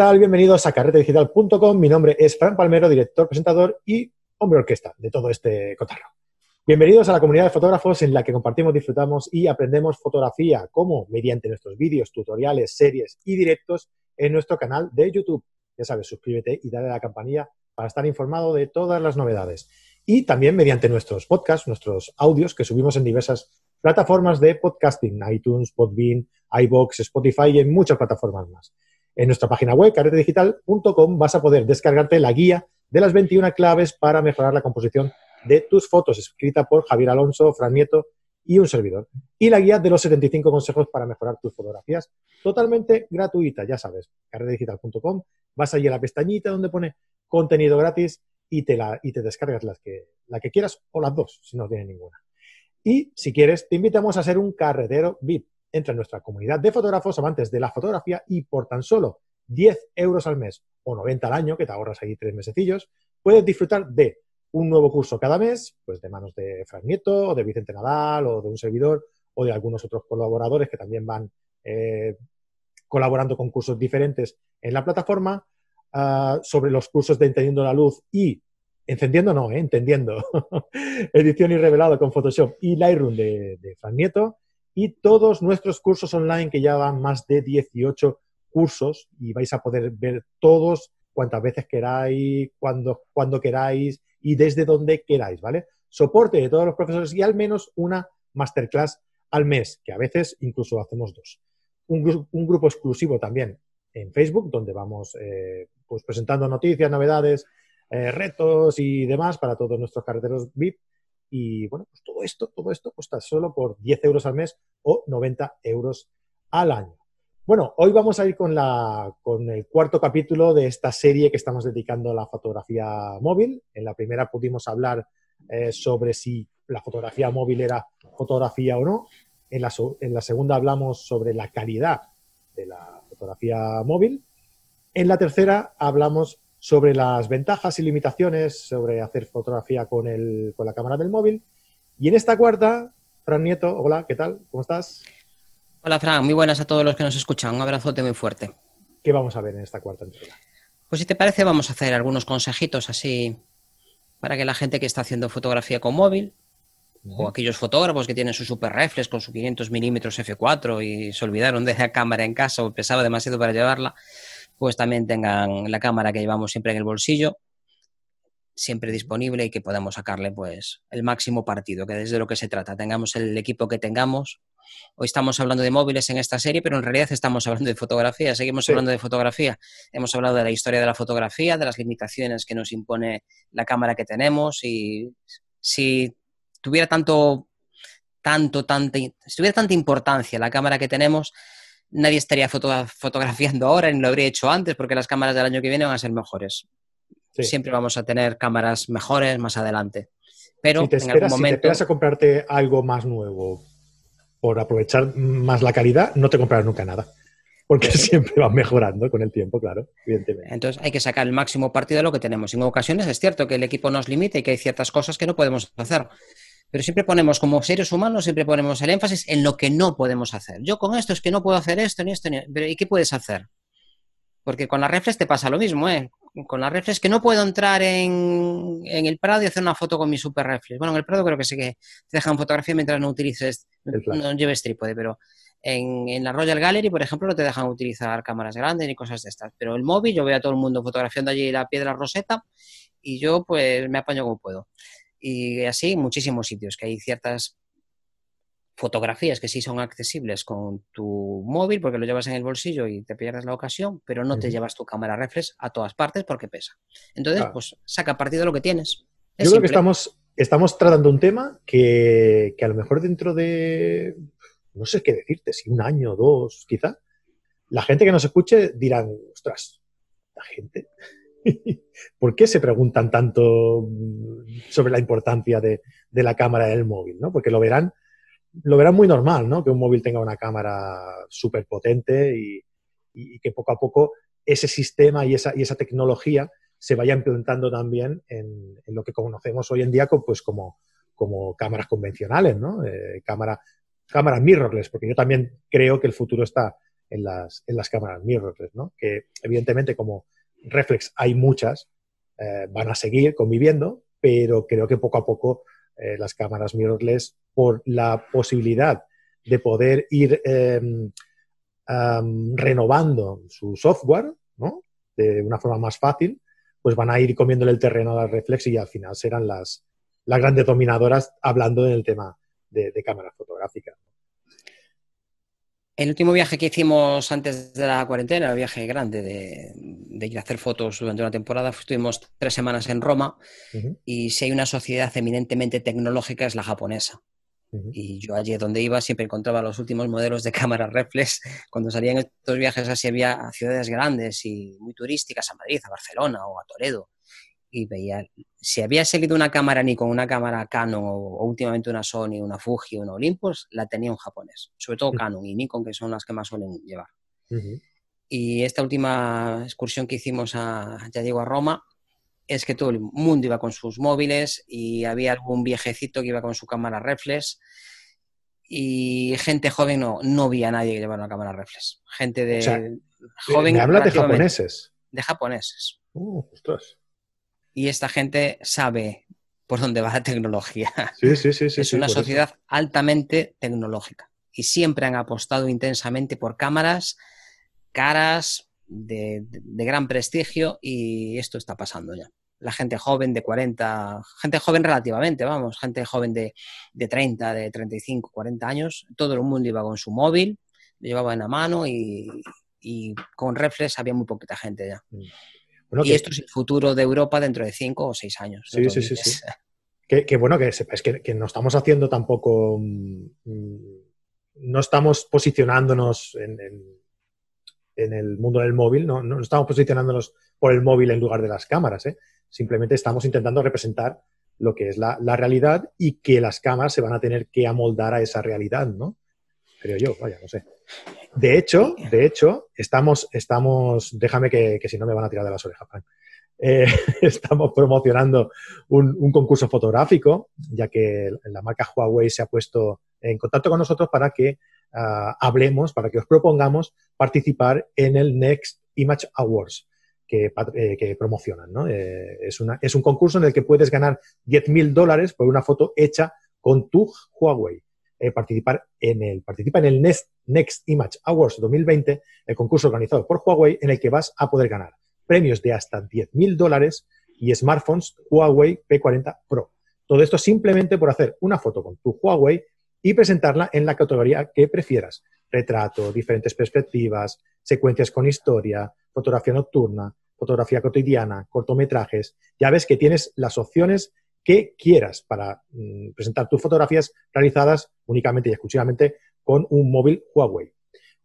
Hola, ¿qué tal? Bienvenidos a carretedigital.com. Mi nombre es Fran Palmero, director, presentador y hombre orquesta de todo este cotarro. Bienvenidos a la comunidad de fotógrafos en la que compartimos, disfrutamos y aprendemos fotografía, como mediante nuestros vídeos, tutoriales, series y directos en nuestro canal de YouTube. Ya sabes, suscríbete y dale a la campanilla para estar informado de todas las novedades. Y también mediante nuestros podcasts, nuestros audios que subimos en diversas plataformas de podcasting, iTunes, Podbean, iBox, Spotify y en muchas plataformas más. En nuestra página web, carretedigital.com, vas a poder descargarte la guía de las 21 claves para mejorar la composición de tus fotos, escrita por Javier Alonso, Fran Nieto y un servidor. Y la guía de los 75 consejos para mejorar tus fotografías, totalmente gratuita, ya sabes, carretedigital.com, vas allí a la pestañita donde pone contenido gratis y te, la, y te descargas las que, la que quieras o las dos, si no tienes ninguna. Y si quieres, te invitamos a ser un carretero VIP entra en nuestra comunidad de fotógrafos amantes de la fotografía y por tan solo 10 euros al mes o 90 al año, que te ahorras ahí tres mesecillos, puedes disfrutar de un nuevo curso cada mes, pues de manos de Fran Nieto, o de Vicente Nadal, o de un servidor, o de algunos otros colaboradores que también van eh, colaborando con cursos diferentes en la plataforma, ah, sobre los cursos de Entendiendo la Luz y Encendiendo no, eh, entendiendo. Edición y revelado con Photoshop y Lightroom de, de Fran Nieto y todos nuestros cursos online que ya van más de 18 cursos y vais a poder ver todos cuantas veces queráis, cuando, cuando queráis y desde donde queráis, ¿vale? Soporte de todos los profesores y al menos una masterclass al mes, que a veces incluso hacemos dos. Un, grupo exclusivo también en Facebook, donde vamos eh, pues presentando noticias, novedades, eh, retos y demás para todos nuestros carreteros VIP y bueno, pues todo esto, todo esto cuesta solo por 10 euros al mes o 90 euros al año. Bueno, hoy vamos a ir con, la, con el cuarto capítulo de esta serie que estamos dedicando a la fotografía móvil. En la primera pudimos hablar eh, sobre si la fotografía móvil era fotografía o no. En la, en la segunda hablamos sobre la calidad de la fotografía móvil. En la tercera hablamos sobre las ventajas y limitaciones sobre hacer fotografía con, el, con la cámara del móvil. Y en esta cuarta, Fran Nieto, hola, ¿qué tal? ¿Cómo estás? Hola, Fran, muy buenas a todos los que nos escuchan. Un abrazote muy fuerte. ¿Qué vamos a ver en esta cuarta entrega? Pues si te parece, vamos a hacer algunos consejitos así para que la gente que está haciendo fotografía con móvil o aquellos fotógrafos que tienen su super reflex con su 500 milímetros f4 y se olvidaron de la cámara en casa o pesaba demasiado para llevarla, pues también tengan la cámara que llevamos siempre en el bolsillo, siempre disponible y que podamos sacarle pues el máximo partido, que desde lo que se trata, tengamos el equipo que tengamos. Hoy estamos hablando de móviles en esta serie, pero en realidad estamos hablando de fotografía, seguimos hablando de fotografía. Hemos hablado de la historia de la fotografía, de las limitaciones que nos impone la cámara que tenemos y si tuviera tanto tanto, tanta, si tuviera tanta importancia la cámara que tenemos, nadie estaría fotografiando ahora ni lo habría hecho antes porque las cámaras del año que viene van a ser mejores. Siempre vamos a tener cámaras mejores más adelante. Pero si te en algún momento... Si te esperas a comprarte algo más nuevo por aprovechar más la calidad, no te comprarás nunca nada. Porque siempre va mejorando con el tiempo, claro, evidentemente. Entonces hay que sacar el máximo partido de lo que tenemos. En ocasiones es cierto que el equipo nos limita y que hay ciertas cosas que no podemos hacer pero siempre ponemos como seres humanos, siempre ponemos el énfasis en lo que no podemos hacer. Yo con esto es que no puedo hacer esto, ni esto, ni... Pero ¿y qué puedes hacer? Porque con la reflex te pasa lo mismo, ¿eh? Con la reflex que no puedo entrar en, el Prado y hacer una foto con mi super reflex. Bueno, en el Prado creo que sí que te dejan fotografía mientras no utilices, no lleves trípode, pero en, en, la Royal Gallery, por ejemplo, no te dejan utilizar cámaras grandes ni cosas de estas. Pero el móvil, yo veo a todo el mundo fotografiando allí la piedra roseta y yo pues me apaño como puedo. Y así muchísimos sitios, que hay ciertas fotografías que sí son accesibles con tu móvil porque lo llevas en el bolsillo y te pierdes la ocasión, pero no te llevas tu cámara reflex a todas partes porque pesa. Entonces, pues saca partido de lo que tienes. Yo creo que estamos, estamos tratando un tema que, que, a lo mejor dentro de, no sé qué decirte, si un año, dos, quizá, la gente que nos escuche dirán, ostras, la gente, ¿Por qué se preguntan tanto sobre la importancia de, la cámara del móvil? ¿no? Porque lo verán, lo verán muy normal, ¿no? Que un móvil tenga una cámara súper potente y, que poco a poco ese sistema y esa, y esa tecnología se vaya implantando también en, lo que conocemos hoy en día pues como, como cámaras convencionales, ¿no? Eh, cámara, cámaras mirrorless, porque yo también creo que el futuro está en las, en las cámaras mirrorless, ¿no? Que evidentemente como reflex hay muchas, eh, van a seguir conviviendo, pero creo que poco a poco eh, las cámaras mirrorless, por la posibilidad de poder ir em, renovando su software, ¿no? De una forma más fácil, pues van a ir comiéndole el terreno a las reflex y al final serán las, las grandes dominadoras hablando del tema de, de cámaras fotográficas. El último viaje que hicimos antes de la cuarentena, el viaje grande de, ir a hacer fotos durante una temporada, estuvimos tres semanas en Roma y si hay una sociedad eminentemente tecnológica es la japonesa. Y yo allí donde iba siempre encontraba los últimos modelos de cámaras reflex. Cuando salían estos viajes así había ciudades grandes y muy turísticas, a Madrid, a Barcelona o a Toledo y veía, si había seguido una cámara ni con una cámara Canon o, últimamente una Sony, una Fuji una Olympus, la tenía un japonés, sobre todo Canon y Nikon, que son las que más suelen llevar. Y esta última excursión que hicimos a, ya digo, a Roma, es que todo el mundo iba con sus móviles y había algún viejecito que iba con su cámara reflex y gente joven no, no vi a nadie que llevara una cámara reflex. Gente de joven. ¿Me hablas de japoneses? De japoneses. Uh, ostras y esta gente sabe por dónde va la tecnología. Sí, sí, sí. sí es una sociedad altamente tecnológica y siempre han apostado intensamente por cámaras caras, de, gran prestigio y esto está pasando ya. La gente joven de 40, gente joven relativamente, vamos, gente joven de, de 30, de 35, 40 años, todo el mundo iba con su móvil, lo llevaba en la mano y, con reflex había muy poquita gente ya. Mm y esto es el futuro de Europa dentro de cinco o seis años. Sí, sí, sí, sí. Que, bueno que sepas que, no estamos haciendo tampoco. Mm, no estamos posicionándonos en, el mundo del móvil, no, no, estamos posicionándonos por el móvil en lugar de las cámaras. ¿eh? Simplemente estamos intentando representar lo que es la, la, realidad y que las cámaras se van a tener que amoldar a esa realidad, ¿no? Creo yo, vaya, no sé. De hecho, de hecho, estamos, estamos, déjame que, si no me van a tirar de las orejas, eh, estamos promocionando un, concurso fotográfico, ya que la marca Huawei se ha puesto en contacto con nosotros para que ah, hablemos, para que os propongamos participar en el Next Image Awards que, eh, promocionan. Eh, es, es un concurso en el que puedes ganar 10.000 dólares por una foto hecha con tu Huawei. Eh, participar en el, participa en el Next, Next Image Awards 2020, el concurso organizado por Huawei, en el que vas a poder ganar premios de hasta 10.000 dólares y smartphones Huawei P40 Pro. Todo esto simplemente por hacer una foto con tu Huawei y presentarla en la categoría que prefieras. Retrato, diferentes perspectivas, secuencias con historia, fotografía nocturna, fotografía cotidiana, cortometrajes. Ya ves que tienes las opciones que quieras para mm, presentar tus fotografías realizadas únicamente y exclusivamente con un móvil Huawei.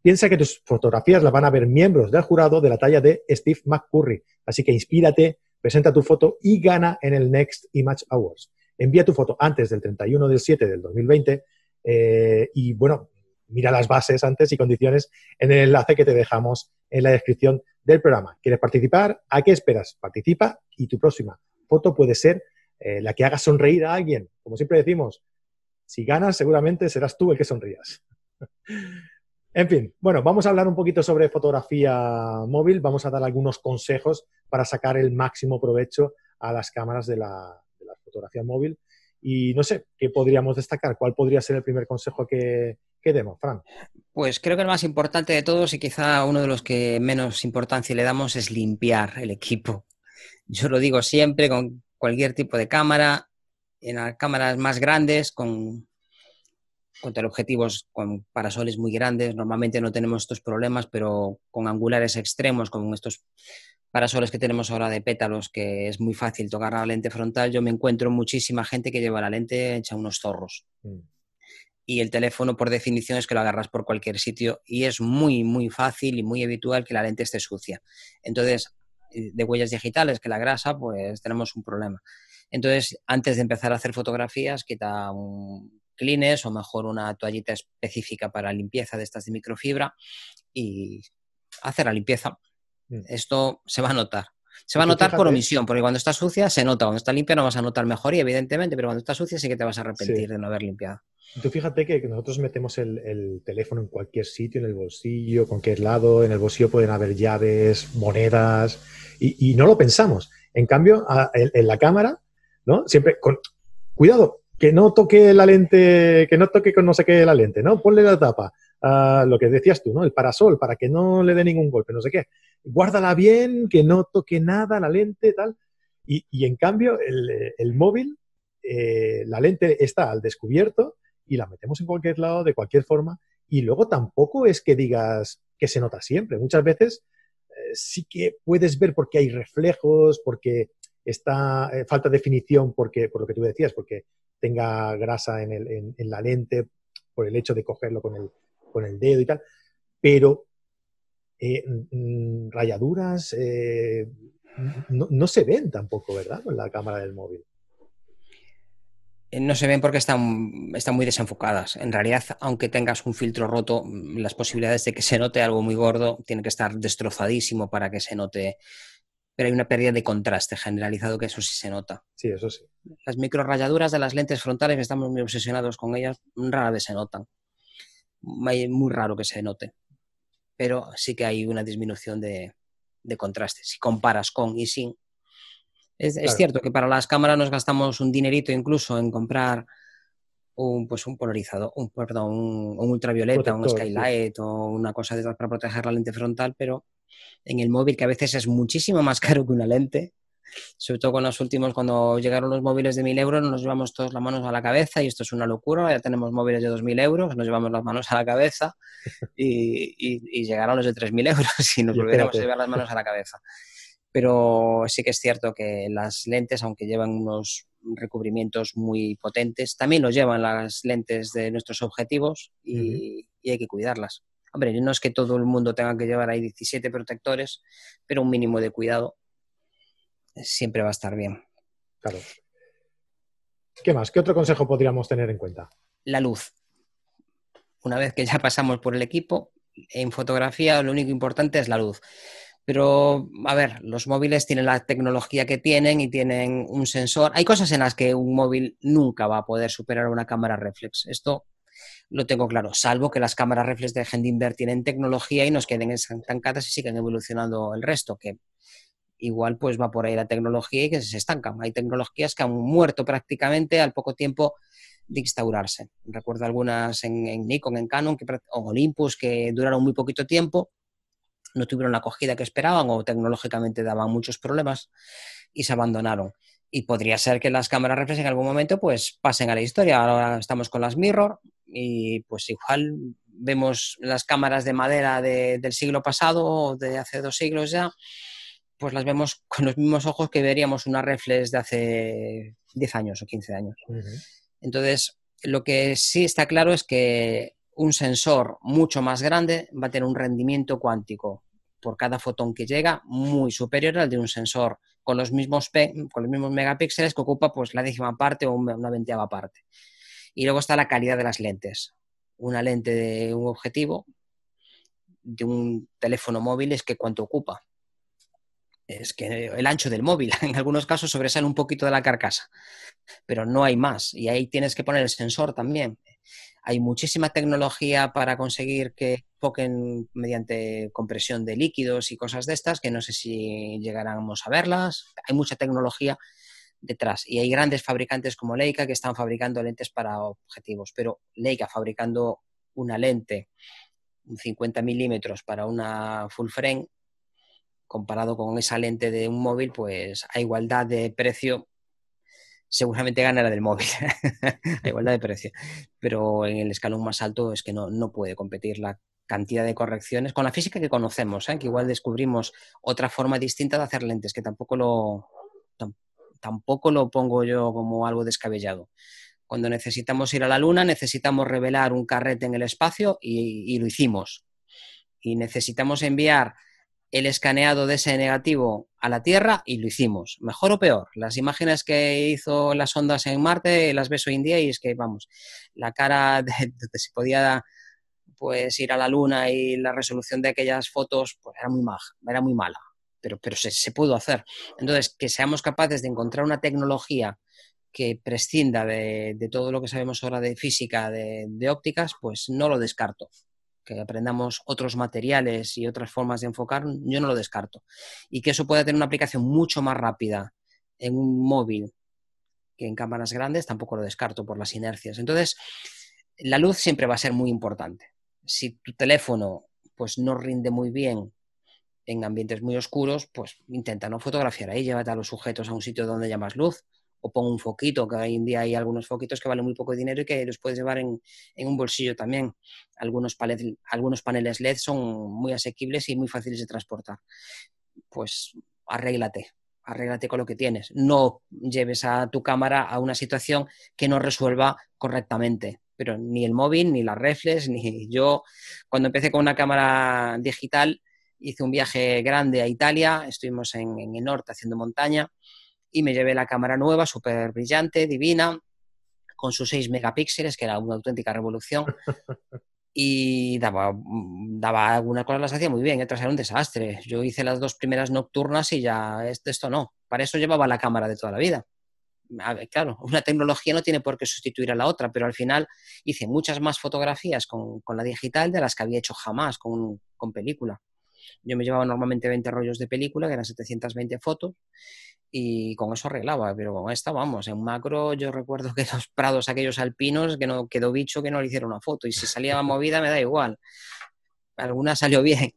Piensa que tus fotografías las van a ver miembros del jurado de la talla de Steve McCurry, así que inspírate, presenta tu foto y gana en el Next Image Awards. Envía tu foto antes del 31 del 7 del 2020 eh, y bueno, mira las bases antes y condiciones en el enlace que te dejamos en la descripción del programa. ¿Quieres participar? ¿A qué esperas? Participa y tu próxima foto puede ser eh, la que haga sonreír a alguien. Como siempre decimos, si ganas, seguramente serás tú el que sonrías. en fin, bueno, vamos a hablar un poquito sobre fotografía móvil, vamos a dar algunos consejos para sacar el máximo provecho a las cámaras de la, fotografía móvil. Y no sé, ¿qué podríamos destacar? ¿Cuál podría ser el primer consejo que, que demos, Fran? Pues creo que el más importante de todos y quizá uno de los que menos importancia le damos es limpiar el equipo. Yo lo digo siempre con cualquier tipo de cámara, en las cámaras más grandes, con, con teleobjetivos con parasoles muy grandes. Normalmente no tenemos estos problemas, pero con angulares extremos, con estos parasoles que tenemos ahora de pétalos, que es muy fácil tocar la lente frontal, yo me encuentro muchísima gente que lleva la lente hecha unos zorros. Mm. Y el teléfono, por definición, es que lo agarras por cualquier sitio y es muy, muy fácil y muy habitual que la lente esté sucia. Entonces, de huellas digitales que la grasa, pues tenemos un problema. Entonces, antes de empezar a hacer fotografías, quita un clines o mejor una toallita específica para limpieza de estas de microfibra y hacer la limpieza. Mm. Esto se va a notar. Se va a notar por omisión, porque cuando está sucia se nota, cuando está limpia no vas a notar mejor y evidentemente, pero cuando está sucia sí que te vas a arrepentir de no haber limpiado. Tú fíjate que nosotros metemos el, teléfono en cualquier sitio, en el bolsillo, cualquier lado, en el bolsillo pueden haber llaves, monedas, y, no lo pensamos. En cambio, en, la cámara, ¿no? Siempre con cuidado, que no toque la lente, que no toque con no sé qué la lente, ¿no? Ponle la tapa. Lo que decías tú, ¿no? El parasol, para que no le dé ningún golpe, no sé qué. Guárdala bien, que no toque nada la lente, tal. Y, en cambio, el, móvil, eh, la lente está al descubierto y la metemos en cualquier lado, de cualquier forma, y luego tampoco es que digas que se nota siempre. Muchas veces eh, sí que puedes ver porque hay reflejos, porque está eh, falta definición, porque, por lo que tú decías, porque tenga grasa en, la lente, por el hecho de cogerlo con el, con el dedo y tal, pero eh, mm, rayaduras no, no, se ven tampoco, ¿verdad? Con la cámara del móvil. Eh, no se ven porque están, están muy desenfocadas. En realidad, aunque tengas un filtro roto, mm, las posibilidades de que se note algo muy gordo tiene que estar destrozadísimo para que se note. Pero hay una pérdida de contraste generalizado que eso sí se nota. Sí, eso sí. Las microrayaduras de las lentes frontales, estamos muy obsesionados con ellas, rara vez se notan. Muy raro que se note. Pero sí que hay una disminución de, de contraste. Si comparas con y sin, es, cierto que para las cámaras nos gastamos un dinerito incluso en comprar un, pues un polarizado, un, perdón, un, ultravioleta, un skylight o una cosa de esas para proteger la lente frontal, pero en el móvil, que a veces es muchísimo más caro que una lente, sobre todo con los últimos, cuando llegaron los móviles de 1000 euros, nos llevamos todas las manos a la cabeza y esto es una locura. Ya tenemos móviles de 2000 euros, nos llevamos las manos a la cabeza y, y, llegaron los de 3000 euros y nos volviéramos a llevar las manos a la cabeza pero sí que es cierto que las lentes, aunque llevan unos recubrimientos muy potentes, también los llevan las lentes de nuestros objetivos y, hay que cuidarlas. Hombre, no es que todo el mundo tenga que llevar ahí 17 protectores, pero un mínimo de cuidado siempre va a estar bien. Claro. ¿Qué más? ¿Qué otro consejo podríamos tener en cuenta? La luz. Una vez que ya pasamos por el equipo, en fotografía lo único importante es la luz. Pero, a ver, los móviles tienen la tecnología que tienen y tienen un sensor. Hay cosas en las que un móvil nunca va a poder superar una cámara reflex. Esto lo tengo claro, salvo que las cámaras reflex de Hendinberg tienen tecnología y nos queden estancadas y sigan evolucionando el resto, que igual pues va por ahí la tecnología y que se estancan. Hay tecnologías que han muerto prácticamente al poco tiempo de instaurarse. Recuerdo algunas en, Nikon, en Canon o Olympus que duraron muy poquito tiempo no tuvieron la acogida que esperaban o tecnológicamente daban muchos problemas y se abandonaron. Y podría ser que las cámaras reflex en algún momento pues pasen a la historia. Ahora estamos con las mirror y pues igual vemos las cámaras de madera del siglo pasado o de hace dos siglos ya, pues las vemos con los mismos ojos que veríamos una reflex de hace 10 años o 15 años. Entonces, lo que sí está claro es que un sensor mucho más grande va a tener un rendimiento cuántico por cada fotón que llega muy superior al de un sensor con los mismos, con los mismos megapíxeles que ocupa pues la décima parte o una veinteava parte. Y luego está la calidad de las lentes. Una lente de un objetivo de un teléfono móvil es que cuánto ocupa. Es que el ancho del móvil en algunos casos sobresale un poquito de la carcasa, pero no hay más. Y ahí tienes que poner el sensor también. Hay muchísima tecnología para conseguir que enfoquen mediante compresión de líquidos y cosas de estas, que no sé si llegáramos a verlas. Hay mucha tecnología detrás. Y hay grandes fabricantes como Leica que están fabricando lentes para objetivos, pero Leica fabricando una lente, un 50 milímetros para una full frame, comparado con esa lente de un móvil, pues a igualdad de precio seguramente gana la del móvil, a igualdad de precio. Pero en el escalón más alto es que no, no puede competir la cantidad de correcciones con la física que conocemos, ¿eh? que igual descubrimos otra forma distinta de hacer lentes, que tampoco lo, tampoco lo pongo yo como algo descabellado. Cuando necesitamos ir a la Luna, necesitamos revelar un carrete en el espacio y, y lo hicimos. Y necesitamos enviar el escaneado de ese negativo a la Tierra y lo hicimos. Mejor o peor. Las imágenes que hizo las ondas en Marte las ves hoy en día y es que, vamos, la cara de donde se podía pues ir a la Luna y la resolución de aquellas fotos pues era muy, era muy mala. pero, pero se, pudo hacer. Entonces, que seamos capaces de encontrar una tecnología que prescinda de, todo lo que sabemos ahora de física, de, ópticas, pues no lo descarto. Que aprendamos otros materiales y otras formas de enfocar, yo no lo descarto. Y que eso pueda tener una aplicación mucho más rápida en un móvil que en cámaras grandes, tampoco lo descarto por las inercias. Entonces, la luz siempre va a ser muy importante. Si tu teléfono pues no rinde muy bien en ambientes muy oscuros, pues intenta no fotografiar ahí, llévate a los sujetos a un sitio donde haya más luz o pon un foquito, que hoy en día hay algunos foquitos que valen muy poco dinero y que los puedes llevar en, un bolsillo también. Algunos, algunos paneles LED son muy asequibles y muy fáciles de transportar. Pues arréglate, arréglate con lo que tienes. No lleves a tu cámara a una situación que no resuelva correctamente. Pero ni el móvil, ni las reflex, ni yo, cuando empecé con una cámara digital, hice un viaje grande a Italia, estuvimos en, el norte haciendo montaña y me llevé la cámara nueva, súper brillante, divina, con sus 6 megapíxeles, que era una auténtica revolución. y daba, daba algunas cosas las hacía muy bien, otras era un desastre. Yo hice las dos primeras nocturnas y ya esto, esto no. Para eso llevaba la cámara de toda la vida. claro, una tecnología no tiene por qué sustituir a la otra, pero al final hice muchas más fotografías con, con la digital de las que había hecho jamás con, con película. Yo me llevaba normalmente 20 rollos de película, que eran 720 fotos, y con eso arreglaba, pero con esta, vamos, en macro yo recuerdo que los prados aquellos alpinos, que no quedó bicho que no le hicieron una foto, y si salía movida me da igual. Alguna salió bien.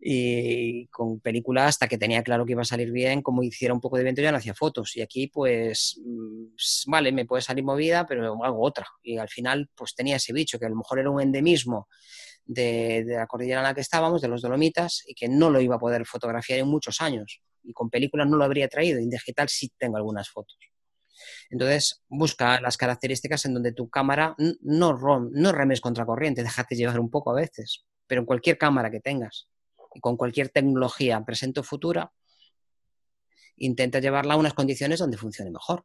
Y con película, hasta que tenía claro que iba a salir bien, como hiciera un poco de viento, ya no hacía fotos. Y aquí, pues, mm, vale, me puede salir movida, pero hago otra. Y al final, pues tenía ese bicho, que a lo mejor era un endemismo de, la cordillera en la que estábamos, de los Dolomitas, y que no lo iba a poder fotografiar en muchos años. Y con películas no lo habría traído, en digital sí tengo algunas fotos. Entonces, busca las características en donde tu cámara no, no remes contra corriente, déjate llevar un poco a veces, pero en cualquier cámara que tengas y con cualquier tecnología presente o futura, intenta llevarla a unas condiciones donde funcione mejor.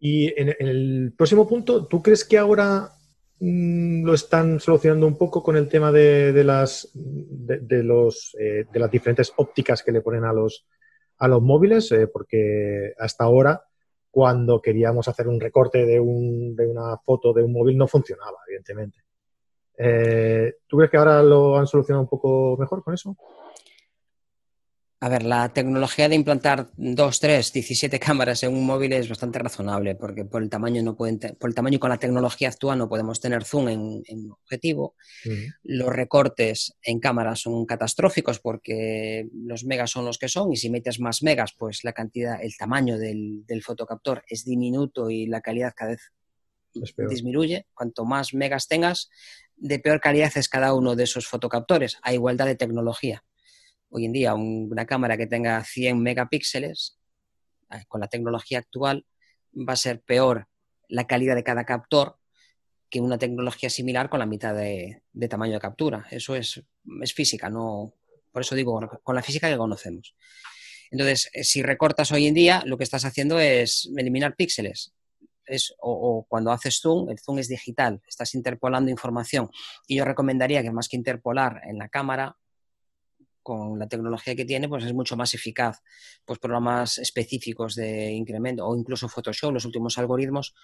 Y en el próximo punto, ¿tú crees que ahora lo están solucionando un poco con el tema de, las, de, los, eh, de las diferentes ópticas que le ponen a los, a los móviles, eh, porque hasta ahora, cuando queríamos hacer un recorte de, un, de una foto de un móvil, no funcionaba, evidentemente. Eh, ¿Tú crees que ahora lo han solucionado un poco mejor con eso? A ver, la tecnología de implantar 2, 3, 17 cámaras en un móvil es bastante razonable, porque por el tamaño no pueden por el tamaño y con la tecnología actual no podemos tener zoom en, en objetivo. Los recortes en cámaras son catastróficos porque los megas son los que son, y si metes más megas, pues la cantidad, el tamaño del, del fotocaptor es diminuto y la calidad cada vez disminuye. Cuanto más megas tengas, de peor calidad es cada uno de esos fotocaptores, a igualdad de tecnología hoy en día una cámara que tenga 100 megapíxeles, eh, con la tecnología actual, va a ser peor la calidad de cada captor que una tecnología similar con la mitad de, tamaño de captura. Eso es, es, física, no. Por eso digo, con la física que conocemos. Entonces, eh, si recortas hoy en día, lo que estás haciendo es eliminar píxeles. Es, o, o, cuando haces zoom, el zoom es digital, estás interpolando información. Y yo recomendaría que más que interpolar en la cámara, con la tecnología que tiene, pues es mucho más eficaz. Pues programas específicos de incremento o incluso Photoshop, los últimos algoritmos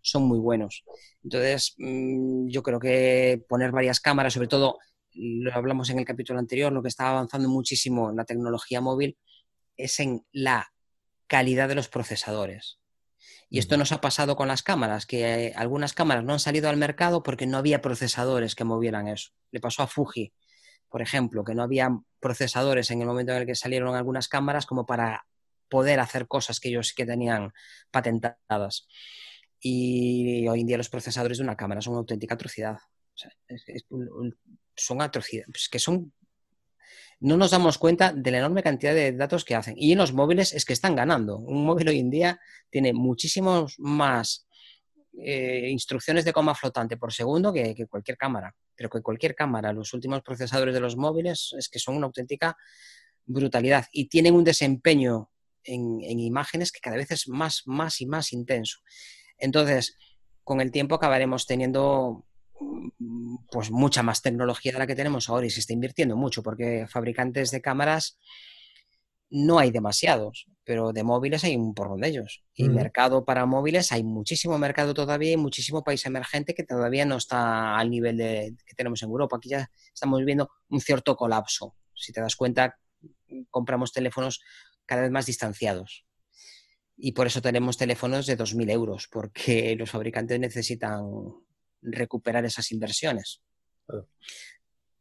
son muy buenos. Entonces, mm, yo creo que poner varias cámaras, sobre todo, lo hablamos en el capítulo anterior, lo que está avanzando muchísimo en la tecnología móvil es en la calidad de los procesadores. Y esto nos ha pasado con las cámaras, que algunas cámaras no han salido al mercado porque no había procesadores que movieran eso. Le pasó a Fuji por ejemplo, que no había procesadores en el momento en el que salieron algunas cámaras como para poder hacer cosas que ellos sí que tenían patentadas. Y hoy en día los procesadores de una cámara son una auténtica atrocidad. son atrocidades, pues que son... No nos damos cuenta de la enorme cantidad de datos que hacen. Y en los móviles es que están ganando. Un móvil hoy en día tiene muchísimos más eh, instrucciones de coma flotante por segundo que, cualquier cámara. Pero que cualquier cámara, los últimos procesadores de los móviles es que son una auténtica brutalidad y tienen un desempeño en, imágenes que cada vez es más, más y más intenso. Entonces, con el tiempo acabaremos teniendo pues mucha más tecnología de la que tenemos ahora y se está invirtiendo mucho porque fabricantes de cámaras no hay demasiados, pero de móviles hay un porrón de ellos. Y mercado para móviles hay muchísimo mercado todavía y muchísimo país emergente que todavía no está al nivel de, que tenemos en Europa. Aquí ya estamos viendo un cierto colapso. Si te das cuenta, compramos teléfonos cada vez más distanciados. Y por eso tenemos teléfonos de 2.000 euros, porque los fabricantes necesitan recuperar esas inversiones.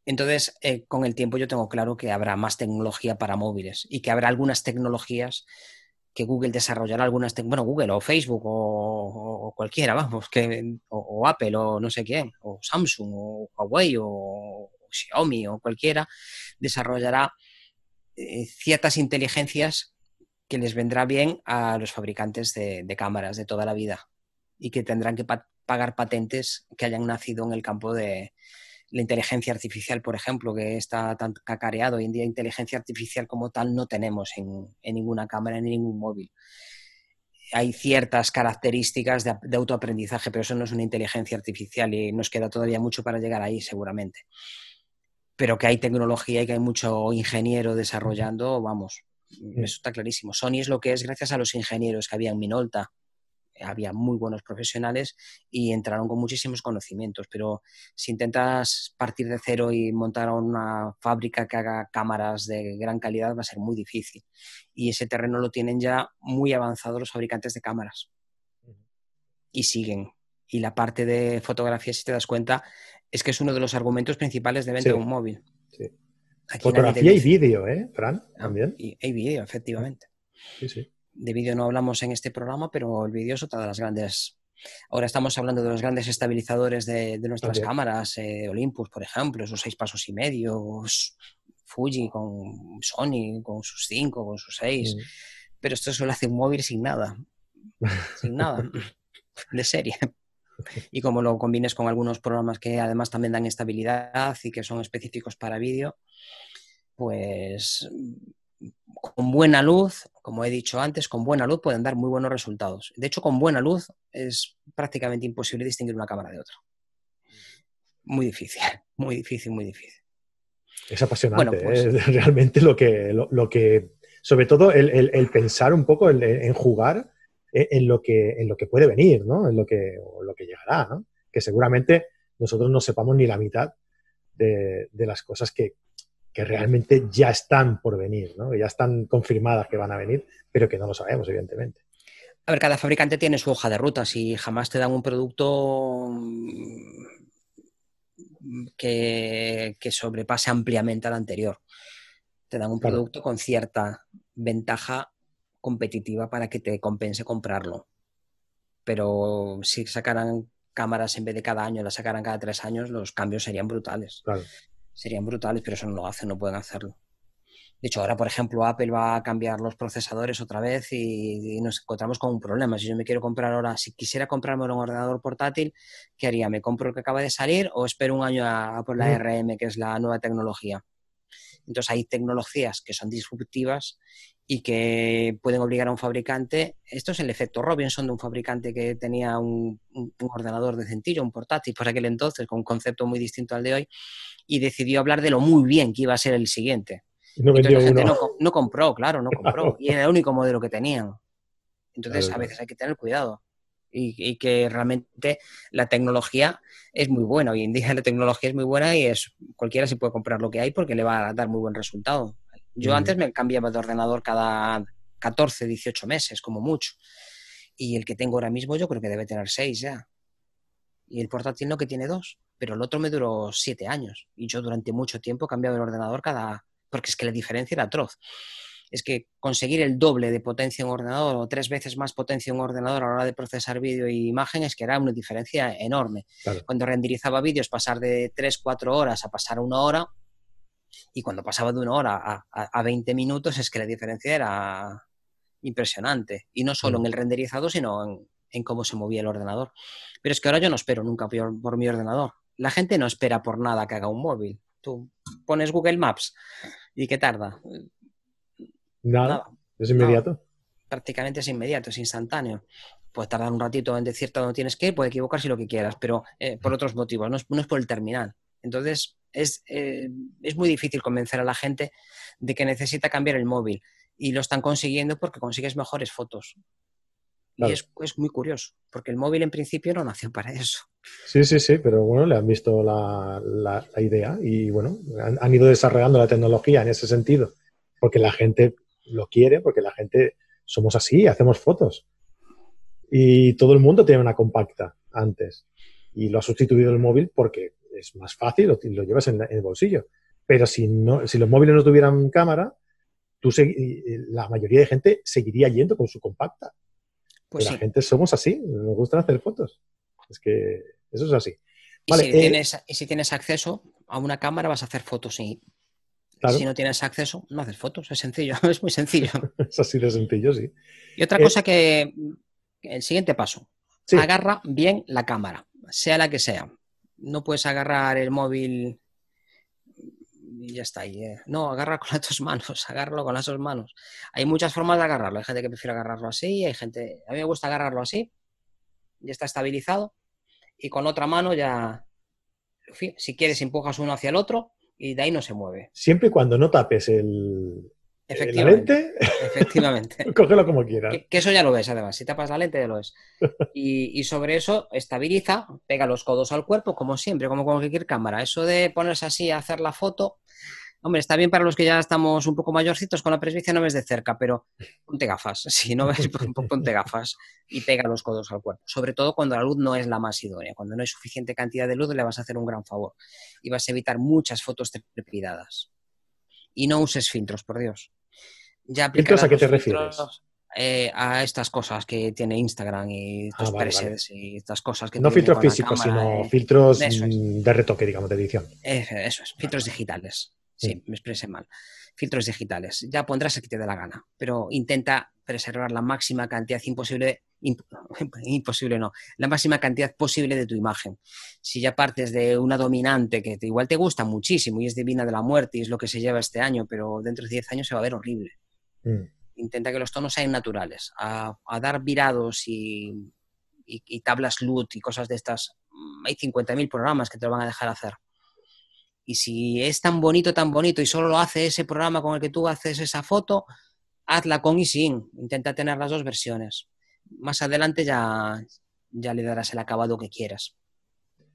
Entonces, eh, con el tiempo yo tengo claro que habrá más tecnología para móviles y que habrá algunas tecnologías que Google desarrollará algunas, bueno, Google o Facebook o, cualquiera, vamos, que, o, Apple o no sé quién, o Samsung o Huawei o, Xiaomi o cualquiera, desarrollará eh, ciertas inteligencias que les vendrá bien a los fabricantes de cámaras de toda la vida y que tendrán que pagar patentes que hayan nacido en el campo de, la inteligencia artificial, por ejemplo, que está tan cacareado. Hoy en día inteligencia artificial como tal no tenemos en, ninguna cámara, en ningún móvil. Hay ciertas características de, autoaprendizaje, pero eso no es una inteligencia artificial y nos queda todavía mucho para llegar ahí, seguramente. Pero que hay tecnología y que hay mucho ingeniero desarrollando, vamos, eso está clarísimo. Sony es lo que es gracias a los ingenieros que había en Minolta, había muy buenos profesionales y entraron con muchísimos conocimientos, pero si intentas partir de cero y montar una fábrica que haga cámaras de gran calidad va a ser muy difícil. Y ese terreno lo tienen ya muy avanzado los fabricantes de cámaras. Y siguen. Y la parte de fotografía, si te das cuenta, es que es uno de los argumentos principales de venta de un móvil. Fotografía y vídeo, ¿eh, Fran? También. Y, y vídeo, efectivamente. Sí, sí de vídeo no hablamos en este programa, pero el vídeo es otra de las grandes. Ahora estamos hablando de los grandes estabilizadores de, nuestras cámaras, eh, Olympus, por ejemplo, esos seis pasos y medio, Fuji con Sony, con sus cinco, con sus seis. Mm. Pero esto solo hace un móvil sin nada. sin nada. de serie. Y como lo combines con algunos programas que además también dan estabilidad y que son específicos para vídeo, pues con buena luz, como he dicho antes, con buena luz pueden dar muy buenos resultados. De hecho, con buena luz es prácticamente imposible distinguir una cámara de otra. Muy difícil, muy difícil, muy difícil. Es apasionante, pues ¿eh? realmente lo que, lo, que sobre todo el, pensar un poco en, jugar en, lo que, en lo que puede venir, ¿no? En lo que, lo que llegará, ¿no? Que seguramente nosotros no sepamos ni la mitad de las cosas que, que realmente ya están por venir, ¿no? ya están confirmadas que van a venir, pero que no lo sabemos, evidentemente. A ver, cada fabricante tiene su hoja de ruta. Si jamás te dan un producto que, sobrepase ampliamente al anterior, te dan un producto con cierta ventaja competitiva para que te compense comprarlo. Pero si sacaran cámaras en vez de cada año, las sacaran cada tres años, los cambios serían brutales. Claro serían brutales, pero eso no lo hacen, no pueden hacerlo. De hecho, ahora, por ejemplo, Apple va a cambiar los procesadores otra vez y, nos encontramos con un problema. Si yo me quiero comprar ahora, si quisiera comprarme un ordenador portátil, ¿qué haría? ¿Me compro el que acaba de salir o espero un año a, por la RM, que es la nueva tecnología? Entonces hay tecnologías que son disruptivas y que pueden obligar a un fabricante. Esto es el efecto Robinson de un fabricante que tenía un, un, ordenador decentillo, un portátil por aquel entonces, con un concepto muy distinto al de hoy, y decidió hablar de lo muy bien que iba a ser el siguiente. No, la gente no, compró, claro, no compró. Y era el único modelo que tenían. Entonces, a veces hay que tener cuidado. Y, que realmente la tecnología es muy buena. Hoy en día la tecnología es muy buena y es cualquiera se puede comprar lo que hay porque le va a dar muy buen resultado. Yo antes me cambiaba de ordenador cada 14, 18 meses, como mucho. Y el que tengo ahora mismo yo creo que debe tener 6 ya. Y el portátil no que tiene dos pero el otro me duró siete años y yo durante mucho tiempo cambiaba el ordenador cada... porque es que la diferencia era atroz. Es que conseguir el doble de potencia en un ordenador o tres veces más potencia en un ordenador a la hora de procesar vídeo y imagen es que era una diferencia enorme. Cuando renderizaba vídeos pasar de tres, cuatro horas a pasar a una hora y cuando pasaba de una hora a, a, 20 minutos es que la diferencia era impresionante. Y no solo mm. en el renderizado, sino en, en cómo se movía el ordenador. Pero es que ahora yo no espero nunca por mi ordenador la gente no espera por nada que haga un móvil. Tú pones Google Maps y ¿qué tarda? Nada, es inmediato. prácticamente es inmediato, es instantáneo. puede tardar un ratito en decirte dónde tienes que ir, puede equivocarse lo que quieras, pero eh, por otros motivos, no es, no es, por el terminal. Entonces, es, eh, es muy difícil convencer a la gente de que necesita cambiar el móvil y lo están consiguiendo porque consigues mejores fotos. Y es, es, muy curioso, porque el móvil en principio no nació para eso. Sí, sí, sí, pero bueno, le han visto la, la, la idea y bueno, han, han, ido desarrollando la tecnología en ese sentido, porque la gente lo quiere, porque la gente somos así, hacemos fotos. Y todo el mundo tiene una compacta antes y lo ha sustituido el móvil porque es más fácil, lo, lo llevas en, en, el bolsillo. Pero si, no, si los móviles no tuvieran cámara, tú la mayoría de gente seguiría yendo con su compacta. Pues la sí. gente somos así, nos gusta hacer fotos. Es que eso es así. Vale, y, si eh, tienes, y, si tienes, acceso a una cámara, vas a hacer fotos. Y claro. si no tienes acceso, no haces fotos. Es sencillo, es muy sencillo. es así de sencillo, sí. Y otra eh, cosa que. El siguiente paso. Sí. Agarra bien la cámara, sea la que sea. No puedes agarrar el móvil y ya está ahí. Eh. No, agarra con las dos manos, agárralo con las dos manos. Hay muchas formas de agarrarlo. Hay gente que prefiere agarrarlo así, hay gente. A mí me gusta agarrarlo así. Ya está estabilizado. Y con otra mano ya. Si quieres, empujas uno hacia el otro y de ahí no se mueve. Siempre y cuando no tapes el. Efectivamente. La lente, efectivamente. cógelo como quieras. Que, que, eso ya lo ves, además. Si tapas la lente, ya lo ves. Y, y, sobre eso estabiliza, pega los codos al cuerpo, como siempre, como con cualquier cámara. Eso de ponerse así a hacer la foto, Hombre, está bien para los que ya estamos un poco mayorcitos, con la presbicia no ves de cerca, pero ponte gafas. Si no ves, ponte gafas y pega los codos al cuerpo. Sobre todo cuando la luz no es la más idónea. Cuando no hay suficiente cantidad de luz, le vas a hacer un gran favor. Y vas a evitar muchas fotos trepidadas. Y no uses filtros, por Dios. Ya ¿Filtros a qué te refieres? Eh, a estas cosas que tiene Instagram y estos ah, vale, presets vale. y estas cosas que no filtros físicos sino filtros es. de retoque digamos de edición eso, eso es filtros digitales Sí, sí, me expresé mal. Filtros digitales. Ya pondrás el que te dé la gana, pero intenta preservar la máxima cantidad imposible, imp imposible no, la máxima cantidad posible de tu imagen. Si ya partes de una dominante que te, igual te gusta muchísimo y es divina de la muerte y es lo que se lleva este año, pero dentro de 10 años se va a ver horrible. Mm. Intenta que los tonos sean naturales. A, a dar virados y, y, y tablas LUT y cosas de estas, hay 50.000 programas que te lo van a dejar hacer. Y si es tan bonito, tan bonito y solo lo hace ese programa con el que tú haces esa foto, hazla con y sin. Intenta tener las dos versiones. Más adelante ya, ya le darás el acabado que quieras.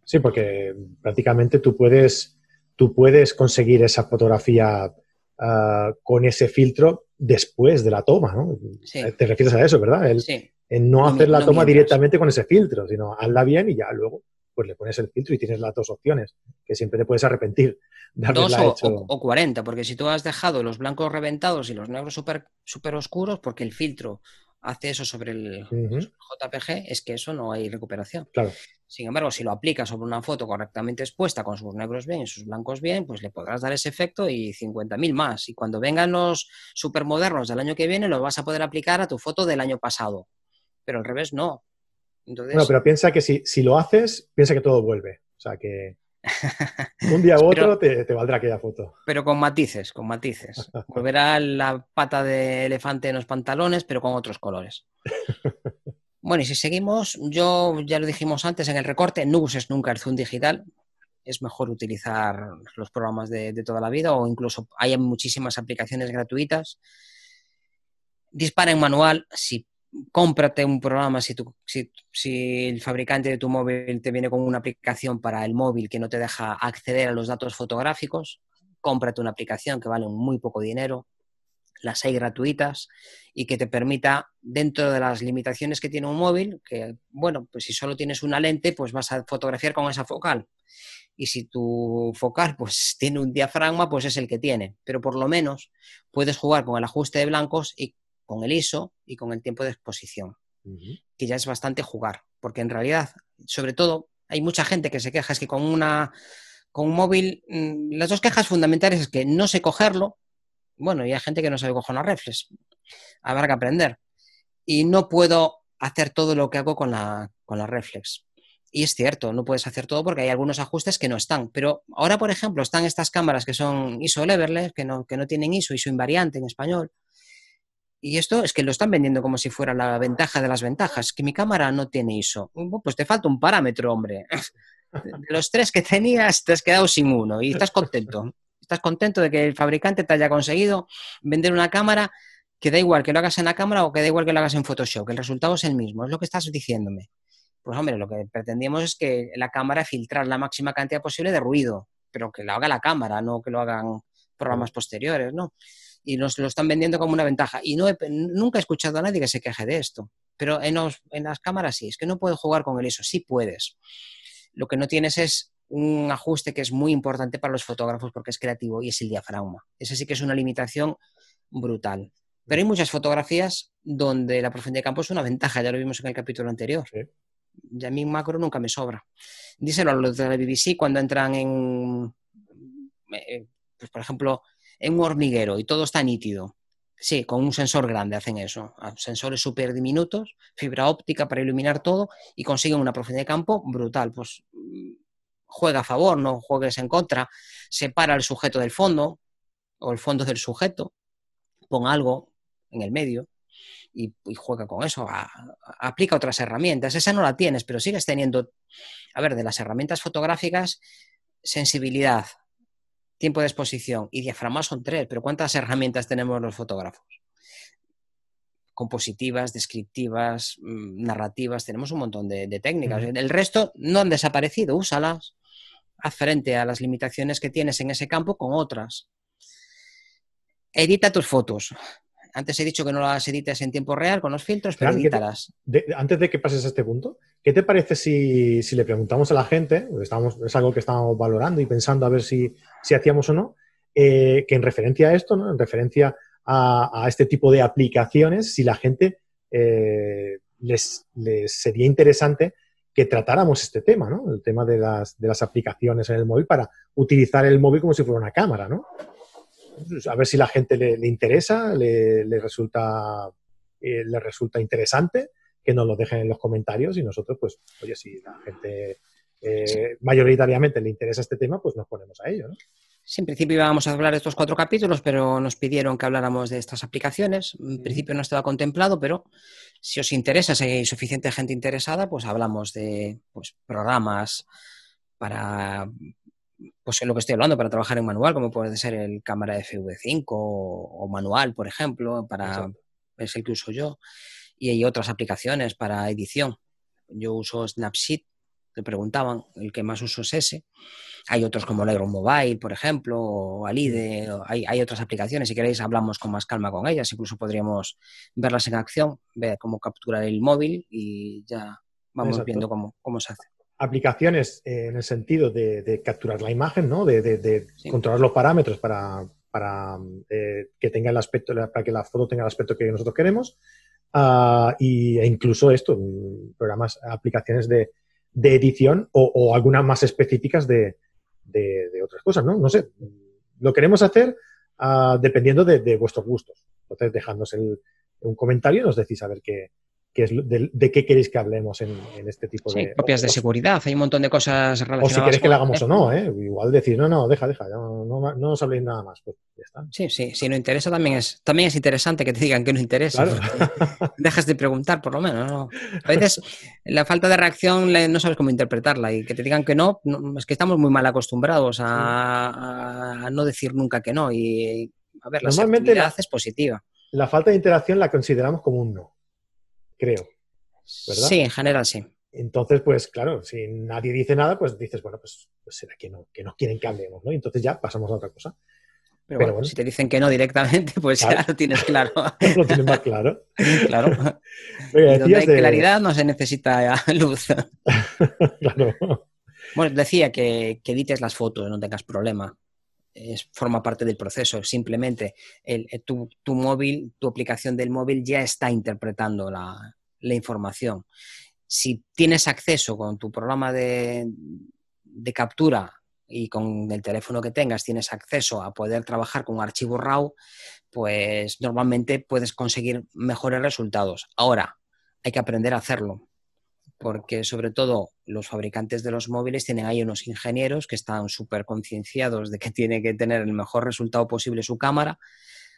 Sí, porque prácticamente tú puedes, tú puedes conseguir esa fotografía uh, con ese filtro después de la toma, ¿no? Sí. Te refieres a eso, ¿verdad? El, sí. En no, no hacer la no toma mientras. directamente con ese filtro, sino hazla bien y ya luego pues le pones el filtro y tienes las dos opciones, que siempre te puedes arrepentir de Dos o, hecho. o, o, 40, porque si tú has dejado los blancos reventados y los negros súper super oscuros, porque el filtro hace eso sobre el, uh -huh. JPG, es que eso no hay recuperación. Claro. Sin embargo, si lo aplicas sobre una foto correctamente expuesta, con sus negros bien y sus blancos bien, pues le podrás dar ese efecto y 50.000 más. Y cuando vengan los supermodernos del año que viene, lo vas a poder aplicar a tu foto del año pasado. Pero al revés, no. Entonces... Bueno, pero piensa que si, si, lo haces, piensa que todo vuelve. O sea que un día u otro pero, te, te, valdrá aquella foto. Pero con matices, con matices. Volverá la pata de elefante en los pantalones, pero con otros colores. Bueno, y si seguimos, yo ya lo dijimos antes en el recorte, no uses nunca el zoom digital. Es mejor utilizar los programas de, de toda la vida o incluso hay muchísimas aplicaciones gratuitas. Dispara en manual si cómprate un programa si, tu, si, si, el fabricante de tu móvil te viene con una aplicación para el móvil que no te deja acceder a los datos fotográficos, cómprate una aplicación que vale muy poco dinero, las hay gratuitas y que te permita, dentro de las limitaciones que tiene un móvil, que, bueno, pues si solo tienes una lente, pues vas a fotografiar con esa focal. Y si tu focal pues tiene un diafragma, pues es el que tiene. Pero por lo menos puedes jugar con el ajuste de blancos y con el ISO y con el tiempo de exposición, uh -huh. que ya es bastante jugar, porque en realidad, sobre todo, hay mucha gente que se queja, es que con una con un móvil, mmm, las dos quejas fundamentales es que no sé cogerlo, bueno, y hay gente que no sabe coger una reflex, habrá que aprender, y no puedo hacer todo lo que hago con la, con la reflex. Y es cierto, no puedes hacer todo porque hay algunos ajustes que no están. Pero ahora, por ejemplo, están estas cámaras que son ISO leverless, que no, que no tienen ISO, ISO invariante en español, y esto es que lo están vendiendo como si fuera la ventaja de las ventajas, que mi cámara no tiene ISO. Pues te falta un parámetro, hombre. De los tres que tenías, te has quedado sin uno y estás contento. Estás contento de que el fabricante te haya conseguido vender una cámara que da igual que lo hagas en la cámara o que da igual que lo hagas en Photoshop, que el resultado es el mismo, es lo que estás diciéndome. Pues hombre, lo que pretendíamos es que la cámara filtrar la máxima cantidad posible de ruido, pero que lo haga la cámara, no que lo hagan programas posteriores, ¿no? Y nos lo están vendiendo como una ventaja. Y no nunca he escuchado a nadie que se queje de esto. Pero en, en las cámaras sí, es que no puedo jugar con el ISO, sí puedes. Lo que no tienes es un ajuste que es muy importante para los fotógrafos porque es creativo y es el diafragma. Ese sí que es una limitación brutal. Pero hay muchas fotografías donde la profundidad de campo es una ventaja, ya lo vimos en el capítulo anterior. Y a mí macro nunca me sobra. Díselo a los de la BBC cuando entran en, eh, pues por ejemplo, en un hormiguero y todo está nítido. Sí, con un sensor grande hacen eso. Sensores súper diminutos, fibra óptica para iluminar todo y consiguen una profundidad de campo brutal. Pues mm, juega a favor, no juegues en contra. Separa el sujeto del fondo o el fondo del sujeto. Pon algo en el medio y, juega con eso. aplica otras herramientas. Esa no la tienes, pero sigues teniendo, a ver, de las herramientas fotográficas, sensibilidad, tiempo de exposición y diafragma son tres, pero ¿cuántas herramientas tenemos los fotógrafos? Compositivas, descriptivas, mm, narrativas, tenemos un montón de, técnicas. El resto no han desaparecido, úsalas. Haz frente a las limitaciones que tienes en ese campo con otras. Edita tus fotos. Antes he dicho que no las edites en tiempo real con los filtros, pero edítalas. antes de que pases a este punto, ¿qué te parece si, le preguntamos a la gente, estamos, es algo que estamos valorando y pensando a ver si, hacíamos o no, eh, que en referencia a esto, ¿no? en referencia a, este tipo de aplicaciones, si la gente eh, les, sería interesante que tratáramos este tema, ¿no? El tema de las, de las aplicaciones en el móvil para utilizar el móvil como si fuera una cámara, ¿no? Pues, a ver si la gente le, interesa, le, resulta, eh, le resulta interesante, que nos lo dejen en los comentarios y nosotros, pues, oye, si la gente eh, mayoritariamente le interesa este tema, pues nos ponemos a ello. ¿no? Sí, en principio íbamos a hablar de estos cuatro capítulos, pero nos pidieron que habláramos de estas aplicaciones. En principio no estaba contemplado, pero si os interesa, si hay suficiente gente interesada, pues hablamos de pues, programas para, pues es lo que estoy hablando, para trabajar en manual, como puede ser el cámara FV5 o, manual, por ejemplo, para es el que uso yo. Y hay otras aplicaciones para edición. Yo uso Snapseed, te preguntaban, el que más uso es ese. Hay otros como Lightroom Mobile, por ejemplo, o Alide, hay, hay, otras aplicaciones. Si queréis, hablamos con más calma con ellas. Incluso podríamos verlas en acción, ver cómo capturar el móvil y ya vamos viendo cómo, cómo se hace aplicaciones eh, en el sentido de, capturar la imagen, ¿no? de, controlar los parámetros para, eh, que tenga el aspecto, para que la foto tenga el aspecto que nosotros queremos. Uh, y, e incluso esto, mm, programas, aplicaciones de, edición o, algunas más específicas de, otras cosas, ¿no? No sé, lo queremos hacer ah, dependiendo de, vuestros gustos. Entonces, dejadnos un comentario y nos decís a ver qué, es de, qué queréis que hablemos en, este tipo sí, de... propias de seguridad, hay un montón de cosas relacionadas O si queréis que lo hagamos o no, ¿eh? Igual decir, no, no, deja, deja, no, no, no os habléis nada más, pues ya está. Sí, sí, si no interesa también es, también es interesante que te digan que no interesa. Dejas de preguntar, por lo menos, ¿no? A veces la falta de reacción no sabes cómo interpretarla y que te digan que no, es que estamos muy mal acostumbrados a, no decir nunca que no y, a ver, la Normalmente la, es positiva. La falta de interacción la consideramos como un no creo. ¿verdad? Sí, en general sí. Entonces, pues claro, si nadie dice nada, pues dices, bueno, pues, pues, será que no, que no quieren que hablemos, ¿no? Y entonces ya pasamos a otra cosa. Pero, bueno, si te dicen que no directamente, pues ya lo tienes claro. lo tienes más claro. claro. donde hay claridad no se necesita luz. claro. Bueno, decía que, que edites las fotos, no tengas problema. Es, forma parte del proceso. Simplemente el, tu, móvil, tu aplicación del móvil ya está interpretando la, información. Si tienes acceso con tu programa de, de, captura y con el teléfono que tengas, tienes acceso a poder trabajar con un archivo RAW, pues normalmente puedes conseguir mejores resultados. Ahora, hay que aprender a hacerlo porque sobre todo los fabricantes de los móviles tienen ahí unos ingenieros que están súper concienciados de que tiene que tener el mejor resultado posible su cámara,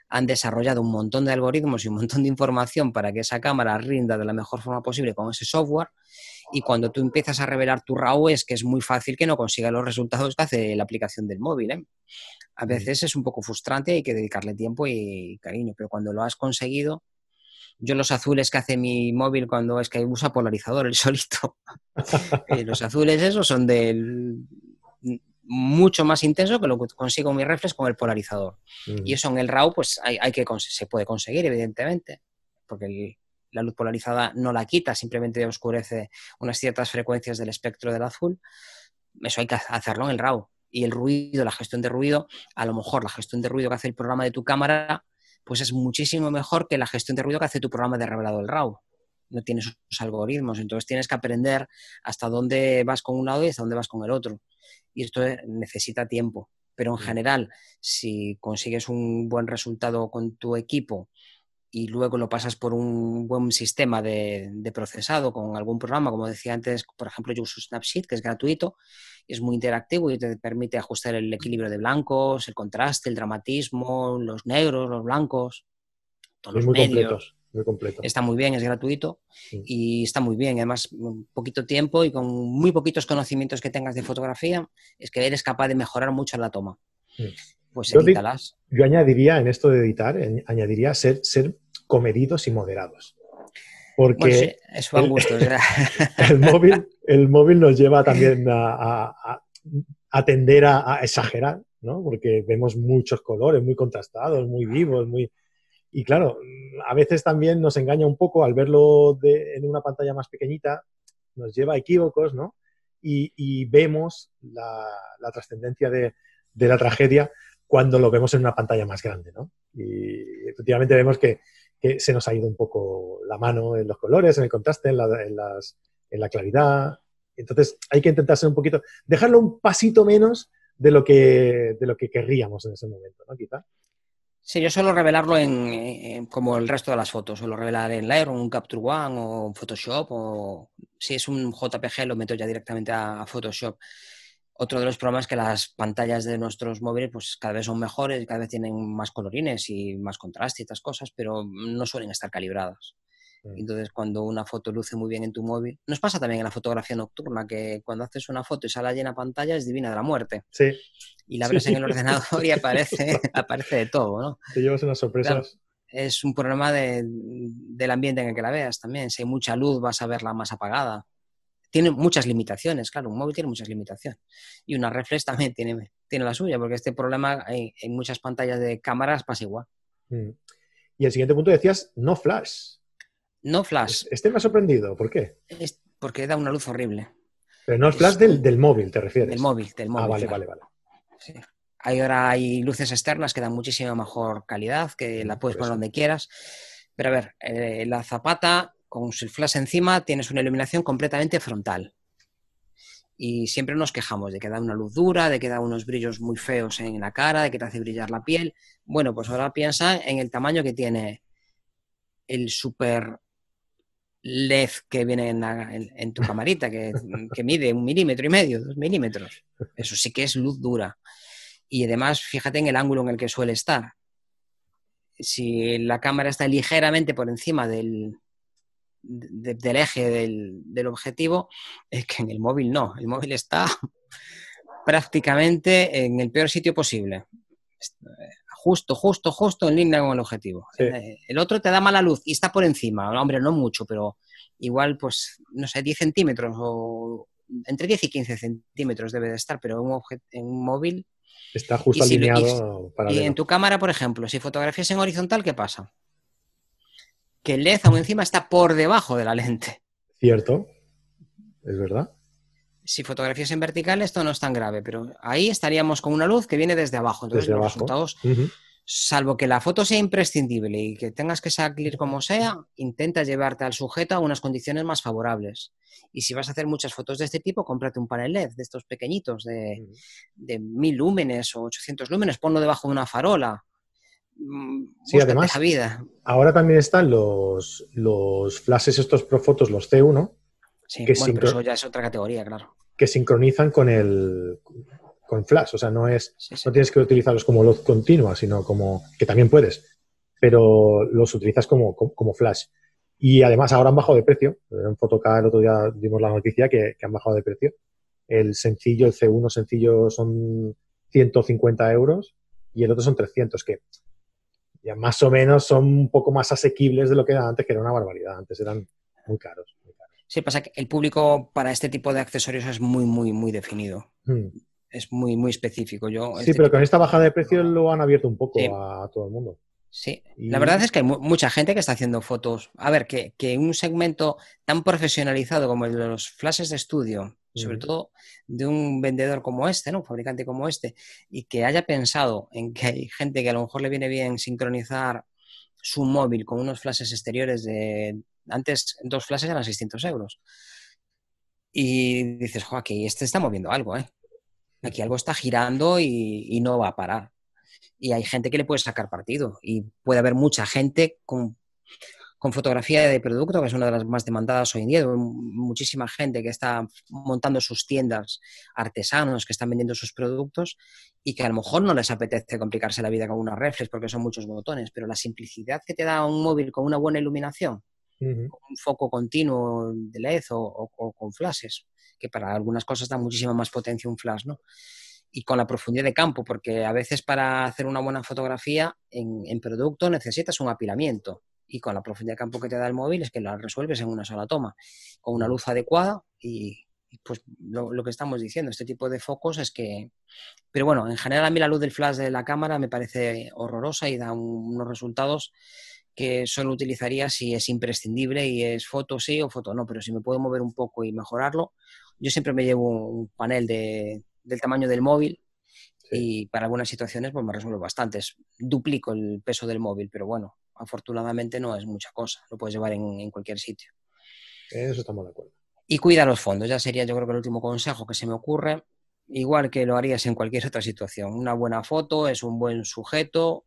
han desarrollado un montón de algoritmos y un montón de información para que esa cámara rinda de la mejor forma posible con ese software. Y cuando tú empiezas a revelar tu RAW es que es muy fácil que no consiga los resultados que hace la aplicación del móvil. ¿eh? A veces es un poco frustrante, hay que dedicarle tiempo y cariño, pero cuando lo has conseguido, yo los azules que hace mi móvil cuando es que usa polarizador el solito, eh, los azules esos son del mucho más intenso que lo que consigo mi reflex con el polarizador. Y eso en el RAW, pues hay, que se puede conseguir, evidentemente, porque la luz polarizada no la quita, simplemente oscurece unas ciertas frecuencias del espectro del azul. Eso hay que hacerlo en el RAW. Y el ruido, la gestión de ruido, a lo mejor la gestión de ruido que hace el programa de tu cámara, pues es muchísimo mejor que la gestión de ruido que hace tu programa de revelado del RAW. No tienes sus algoritmos, entonces tienes que aprender hasta dónde vas con un lado y hasta dónde vas con el otro y esto necesita tiempo. Pero en mm. general, si consigues un buen resultado con tu equipo y luego lo pasas por un buen sistema de, procesado con algún programa, como decía antes, por ejemplo, yo uso Snapseed, que es gratuito, es muy interactivo y te permite ajustar el equilibrio de blancos, el contraste, el dramatismo, los negros, los blancos, todos los muy medios completo. Está muy bien, es gratuito y está muy bien. Además, poquito tiempo y con muy poquitos conocimientos que tengas de fotografía, es que eres capaz de mejorar mucho la toma. Pues yo, yo añadiría en esto de editar, añadiría ser, ser comedidos y moderados. Porque eso a gusto. el, móvil, el móvil nos lleva también a, tender a, exagerar, ¿no? Porque vemos muchos colores muy contrastados, muy vivos, muy, y claro, a veces también nos engaña un poco al verlo en una pantalla más pequeñita, nos lleva a equívocos, ¿no? Y, vemos la, trascendencia de, la tragedia cuando lo vemos en una pantalla más grande, ¿no? Y efectivamente vemos que, se nos ha ido un poco la mano en los colores, en el contraste, en la, claridad. Entonces hay que intentar ser un poquito, dejarlo un pasito menos de lo que, de lo que querríamos en ese momento, ¿no? Quizá. Sí, yo suelo revelarlo en, como el resto de las fotos. Suelo revelar en Lightroom, un Capture One o Photoshop o si es un JPG lo meto ya directamente a, Photoshop. Otro de los problemas es que las pantallas de nuestros móviles pues cada vez son mejores, cada vez tienen más colorines y más contraste y estas cosas, pero no suelen estar calibradas. Mm. Entonces, cuando una foto luce muy bien en tu móvil, nos pasa también en la fotografía nocturna, que cuando haces una foto y sale llena pantalla es divina de la muerte. Sí. Y la abres en el ordenador y aparece, aparece de todo, ¿no? Te llevas unas sorpresas. es un problema del ambiente en el que la veas también. Si hay mucha luz, vas a verla más apagada. Tiene muchas limitaciones, claro, un móvil tiene muchas limitaciones. Y una reflex también tiene, tiene la suya, porque este problema en, muchas pantallas de cámaras pasa igual. Mm. Y el siguiente punto decías, no flash. No flash. Este me ha sorprendido. ¿Por qué? porque da una luz horrible. Pero no es flash del, móvil, ¿te refieres? Del móvil, del móvil. Ah, vale, vale, vale. Hay ahora hay luces externas que dan muchísima mejor calidad, que la puedes poner donde quieras. Pero a ver, eh, la zapata con flash encima tienes una iluminación completamente frontal. Y siempre nos quejamos de que da una luz dura, de que da unos brillos muy feos en la cara, de que te hace brillar la piel. Bueno, pues ahora piensa en el tamaño que tiene el super LED que viene en, tu camarita, que, mide un milímetro y medio, dos milímetros. Eso sí que es luz dura. Y además, fíjate en el ángulo en el que suele estar. Si la cámara está ligeramente por encima del, del eje del, objetivo, es que en el móvil no. El móvil está prácticamente en el peor sitio posible justo, justo, justo en línea con el objetivo. Eh, el otro te da mala luz y está por encima. Hombre, no mucho, pero igual, pues, no sé, 10 centímetros o entre 10 y 15 centímetros debe de estar, pero un en un móvil... Está justo alineado. Y, y en tu cámara, por ejemplo, si fotografías en horizontal, ¿qué pasa? Que el LED aún encima está por debajo de la lente. Cierto, es verdad si fotografías en vertical, esto no es tan grave, pero ahí estaríamos con una luz que viene desde abajo. Entonces, los resultados, salvo que la foto sea imprescindible y que tengas que salir como sea, intenta llevarte al sujeto a unas condiciones más favorables. Y si vas a hacer muchas fotos de este tipo, cómprate un panel LED de estos pequeñitos, de, de 1000 lúmenes o 800 lúmenes, ponlo debajo de una farola. Mm, sí, además, vida. ahora también están los, los flashes estos Profotos, los C1, Sí, que bueno, pero eso ya es otra categoría, claro. Que sincronizan con el con Flash, o sea, no es no tienes que utilizarlos como luz continua, sino como que también puedes, pero los utilizas como, como, flash. Y además ahora han bajado de precio. En Photocard el otro día dimos la noticia que, han bajado de precio. El sencillo, el C1 sencillo son 150 euros y el otro son 300, que ya más o menos son un poco más asequibles de lo que era antes, que era una barbaridad. Antes eran muy caros. Sí, pasa que el público para este tipo de accesorios es muy, muy, muy definido. Hmm. Es muy, muy específico. Yo, sí, este pero con esta bajada de precios lo han abierto un poco a todo el mundo. Sí, la verdad es que hay mucha gente que está haciendo fotos. A ver, que, que un segmento tan profesionalizado como el de los flashes de estudio, sobre todo de un vendedor como este, ¿no? Un fabricante como este, y que haya pensado en que hay gente que a lo mejor le viene bien sincronizar su móvil con unos flashes exteriores de... Antes dos flashes eran 600 euros. Y dices, jo, aquí este está moviendo algo, ¿eh? Aquí algo está girando y, no va a parar. Y hay gente que le puede sacar partido. Y puede haber mucha gente con, con fotografía de producto, que es una de las más demandadas hoy en día. Muchísima gente que está montando sus tiendas, artesanos que están vendiendo sus productos y que a lo mejor no les apetece complicarse la vida con una reflex porque son muchos botones, pero la simplicidad que te da un móvil con una buena iluminación, con un foco continuo de LED o, con flashes, que para algunas cosas da muchísima más potencia un flash, ¿no? y con la profundidad de campo, porque a veces para hacer una buena fotografía en, producto necesitas un apilamiento y con la profundidad de campo que te da el móvil es que la resuelves en una sola toma, con una luz adecuada y, pues lo, que estamos diciendo, este tipo de focos es que... Pero bueno, en general a mí la luz del flash de la cámara me parece horrorosa y da unos resultados que solo utilizaría si es imprescindible y es foto sí o foto no, pero si me puedo mover un poco y mejorarlo, yo siempre me llevo un panel de, del tamaño del móvil y para algunas situaciones pues me resuelvo bastante. Duplico el peso del móvil, pero bueno, afortunadamente no es mucha cosa, lo puedes llevar en cualquier sitio. Eso estamos de acuerdo. Y cuida los fondos, ya sería yo creo que el último consejo que se me ocurre, igual que lo harías en cualquier otra situación. Una buena foto es un buen sujeto,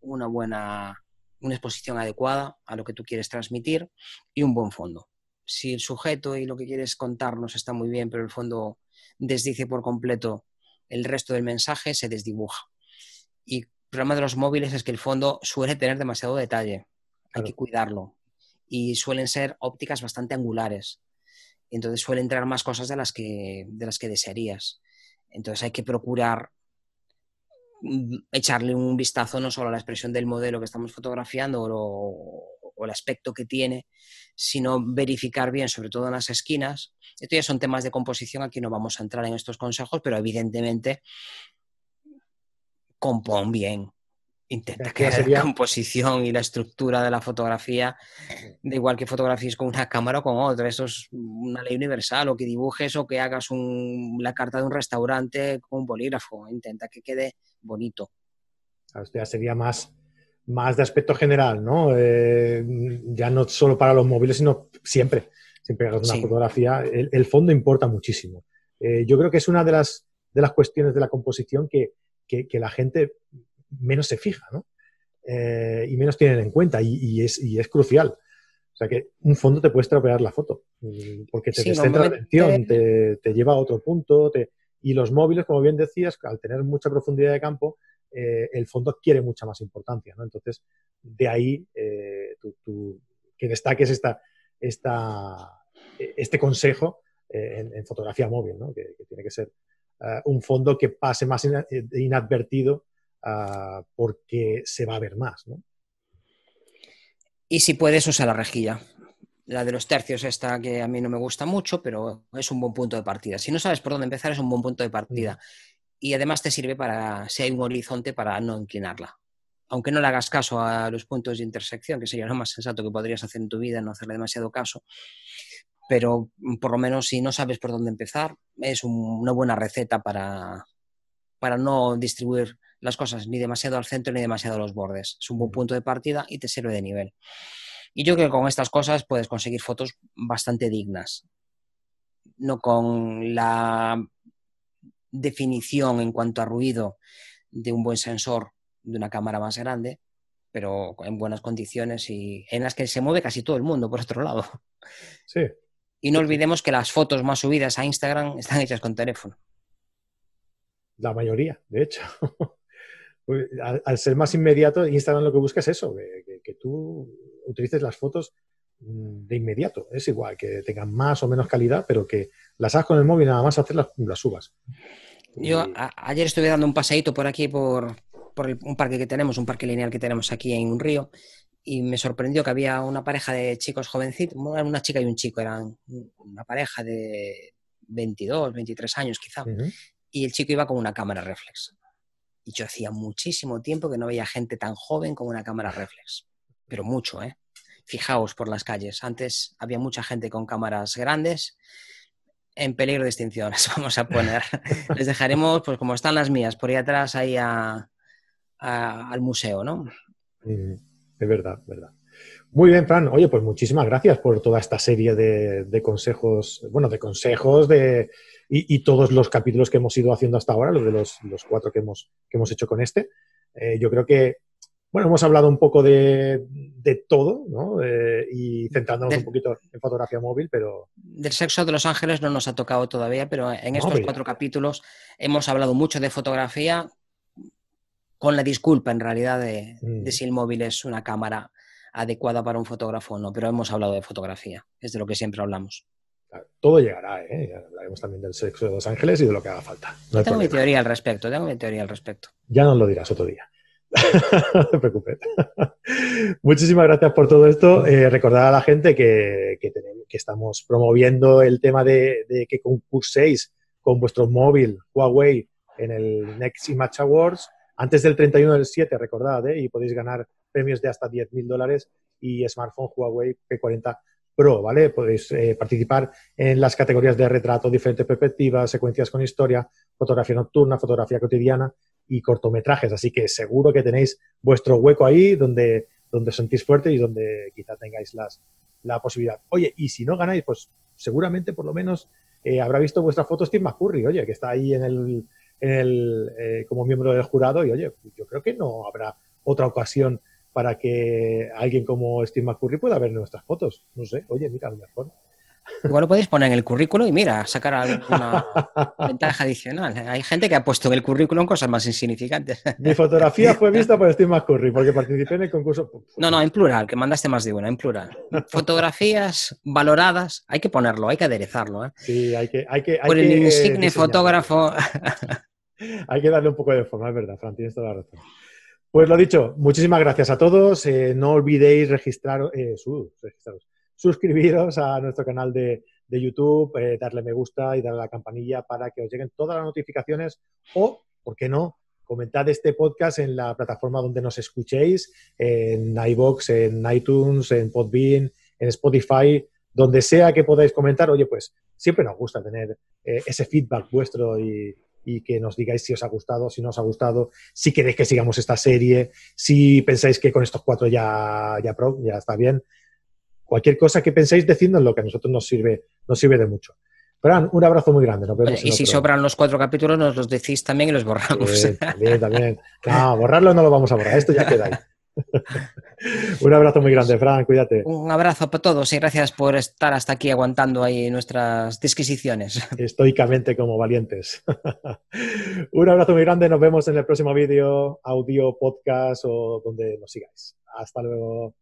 una buena una exposición adecuada a lo que tú quieres transmitir y un buen fondo. Si el sujeto y lo que quieres contarnos está muy bien, pero el fondo desdice por completo el resto del mensaje, se desdibuja. Y problema de los móviles es que el fondo suele tener demasiado detalle. Hay que cuidarlo. Y suelen ser ópticas bastante angulares entonces suele entrar más cosas de las que, de las que desearías. Entonces hay que procurar mm, echarle un vistazo no solo a la expresión del modelo que estamos fotografiando o, el aspecto que tiene, sino verificar bien, sobre todo en las esquinas. Esto ya son temas de composición, aquí no vamos a entrar en estos consejos, pero evidentemente compón bien, intenta que la composición y la estructura de la fotografía, de igual que fotografíes con una cámara o con otra, eso es una ley universal, o que dibujes o que hagas la carta de un restaurante con un bolígrafo, intenta que quede bonito. O sea, sería más, más de aspecto general, ¿no? Eh, ya no solo para los móviles, sino siempre, siempre hagas una fotografía, el, fondo importa muchísimo. Eh, yo creo que es una de las, de las cuestiones de la composición que, que la gente menos se fija, ¿no? Eh, y menos tienen en cuenta y, es, crucial. O sea que un fondo te puede estropear la foto mm, porque te descentra la atención, te, lleva a otro punto. Y los móviles, como bien decías, al tener mucha profundidad de campo, eh, el fondo adquiere mucha más importancia. ¿no? Entonces, de ahí eh, que destaques esta, esta, este consejo en, fotografía móvil, ¿no? que, tiene que ser un fondo que pase más inadvertido Ah, porque se va a ver más. ¿no? Y si puedes, usa la rejilla. La de los tercios, esta que a mí no me gusta mucho, pero es un buen punto de partida. Si no sabes por dónde empezar, es un buen punto de partida. Y además te sirve para, si hay un horizonte, para no inclinarla. Aunque no le hagas caso a los puntos de intersección, que sería lo más sensato que podrías hacer en tu vida, no hacerle demasiado caso. Pero por lo menos si no sabes por dónde empezar, es una buena receta para, para no distribuir las cosas ni demasiado al centro ni demasiado a los bordes. Es un buen punto de partida y te sirve de nivel. Y yo creo que con estas cosas puedes conseguir fotos bastante dignas. No con la definición en cuanto a ruido de un buen sensor de una cámara más grande, pero en buenas condiciones y en las que se mueve casi todo el mundo, por otro lado. Sí. Y no olvidemos que las fotos más subidas a Instagram están hechas con teléfono. La mayoría, de hecho. al, ser más inmediato, Instagram lo que busca es eso, que, tú utilices las fotos mm, de inmediato. Es igual, que tengan más o menos calidad, pero que las hagas con el móvil nada más hacer las, subas. Yo ayer estuve dando un paseíto por aquí, por, un parque que tenemos, un parque lineal que tenemos aquí en un río, y me sorprendió que había una pareja de chicos jovencitos, una chica y un chico, eran una pareja de 22, 23 años quizá, y el chico iba con una cámara reflex. Y yo hacía muchísimo tiempo que no veía gente tan joven con una cámara reflex, pero mucho, ¿eh? Fijaos por las calles, antes había mucha gente con cámaras grandes en peligro de extinción, vamos a poner. Les dejaremos, pues como están las mías, por ahí atrás, ahí al museo, ¿no? Es verdad, verdad. Muy bien, Fran. Oye, pues muchísimas gracias por toda esta serie de, consejos, bueno, de consejos de, y, todos los capítulos que hemos ido haciendo hasta ahora, los de los, cuatro que hemos, que hemos hecho con este. Eh, yo creo que, bueno, hemos hablado un poco de, todo, ¿no? Eh, y centrándonos un poquito en fotografía móvil, pero... Del sexo de los ángeles no nos ha tocado todavía, pero en estos cuatro capítulos hemos hablado mucho de fotografía, con la disculpa en realidad de, de mm. si el móvil es una cámara adecuada para un fotógrafo o no, pero hemos hablado de fotografía, es de lo que siempre hablamos. todo llegará, ¿eh? hablaremos también del sexo de los ángeles y de lo que haga falta. tengo mi teoría al respecto, tengo mi teoría al respecto. Ya nos lo dirás otro día. no te preocupes. Muchísimas gracias por todo esto. Eh, recordar a la gente que, que, estamos promoviendo el tema de, de, que concurséis con vuestro móvil Huawei en el Next Image Awards antes del 31 del 7, recordad, ¿eh? y podéis ganar premios de hasta 10.000 dólares y smartphone Huawei P40 Pro, ¿vale? Podéis eh, participar en las categorías de retrato, diferentes perspectivas, secuencias con historia, fotografía nocturna, fotografía cotidiana y cortometrajes. Así que seguro que tenéis vuestro hueco ahí donde, donde sentís fuerte y donde quizá tengáis las, la posibilidad. Oye, y si no ganáis, pues seguramente por lo menos eh, habrá visto vuestra foto Steve McCurry, oye, que está ahí en el, el, eh, como miembro del jurado y oye, yo creo que no habrá otra ocasión para que alguien como Steve McCurry pueda ver nuestras fotos. No sé, oye, mira, a lo mejor. Igual lo podéis poner en el currículo y mira, sacar alguna ventaja adicional. Hay gente que ha puesto en el currículum cosas más insignificantes. Mi fotografía fue vista por Steve McCurry porque participé en el concurso. No, no, en plural, que mandaste más de una, en plural. Fotografías valoradas, hay que ponerlo, hay que aderezarlo. ¿eh? Sí, hay que. Hay que por el insigne fotógrafo. hay que darle un poco de forma, es verdad, Fran, tienes toda la razón. Pues lo dicho, muchísimas gracias a todos. Eh, no olvidéis registrar, eh, suscribiros a nuestro canal de, YouTube, eh, darle me gusta y darle a la campanilla para que os lleguen todas las notificaciones o, ¿por qué no? Comentad este podcast en la plataforma donde nos escuchéis, en iBox, en iTunes, en Podbean, en Spotify, donde sea que podáis comentar. Oye, pues siempre nos gusta tener ese feedback vuestro y, y que nos digáis si os ha gustado, si no os ha gustado, si queréis que sigamos esta serie, si pensáis que con estos cuatro ya, ya, pro, ya está bien. Cualquier cosa que penséis, decidnos lo que a nosotros nos sirve, nos sirve de mucho. Fran, un abrazo muy grande. y si sobran los cuatro capítulos, nos los decís también y los borramos. también, también. No, borrarlo no lo vamos a borrar. Esto ya queda ahí. Un abrazo muy grande, Fran, cuídate. Un abrazo para todos y gracias por estar hasta aquí aguantando ahí nuestras disquisiciones. Estoicamente como valientes. Un abrazo muy grande, nos vemos en el próximo vídeo, audio, podcast o donde nos sigáis. Hasta luego.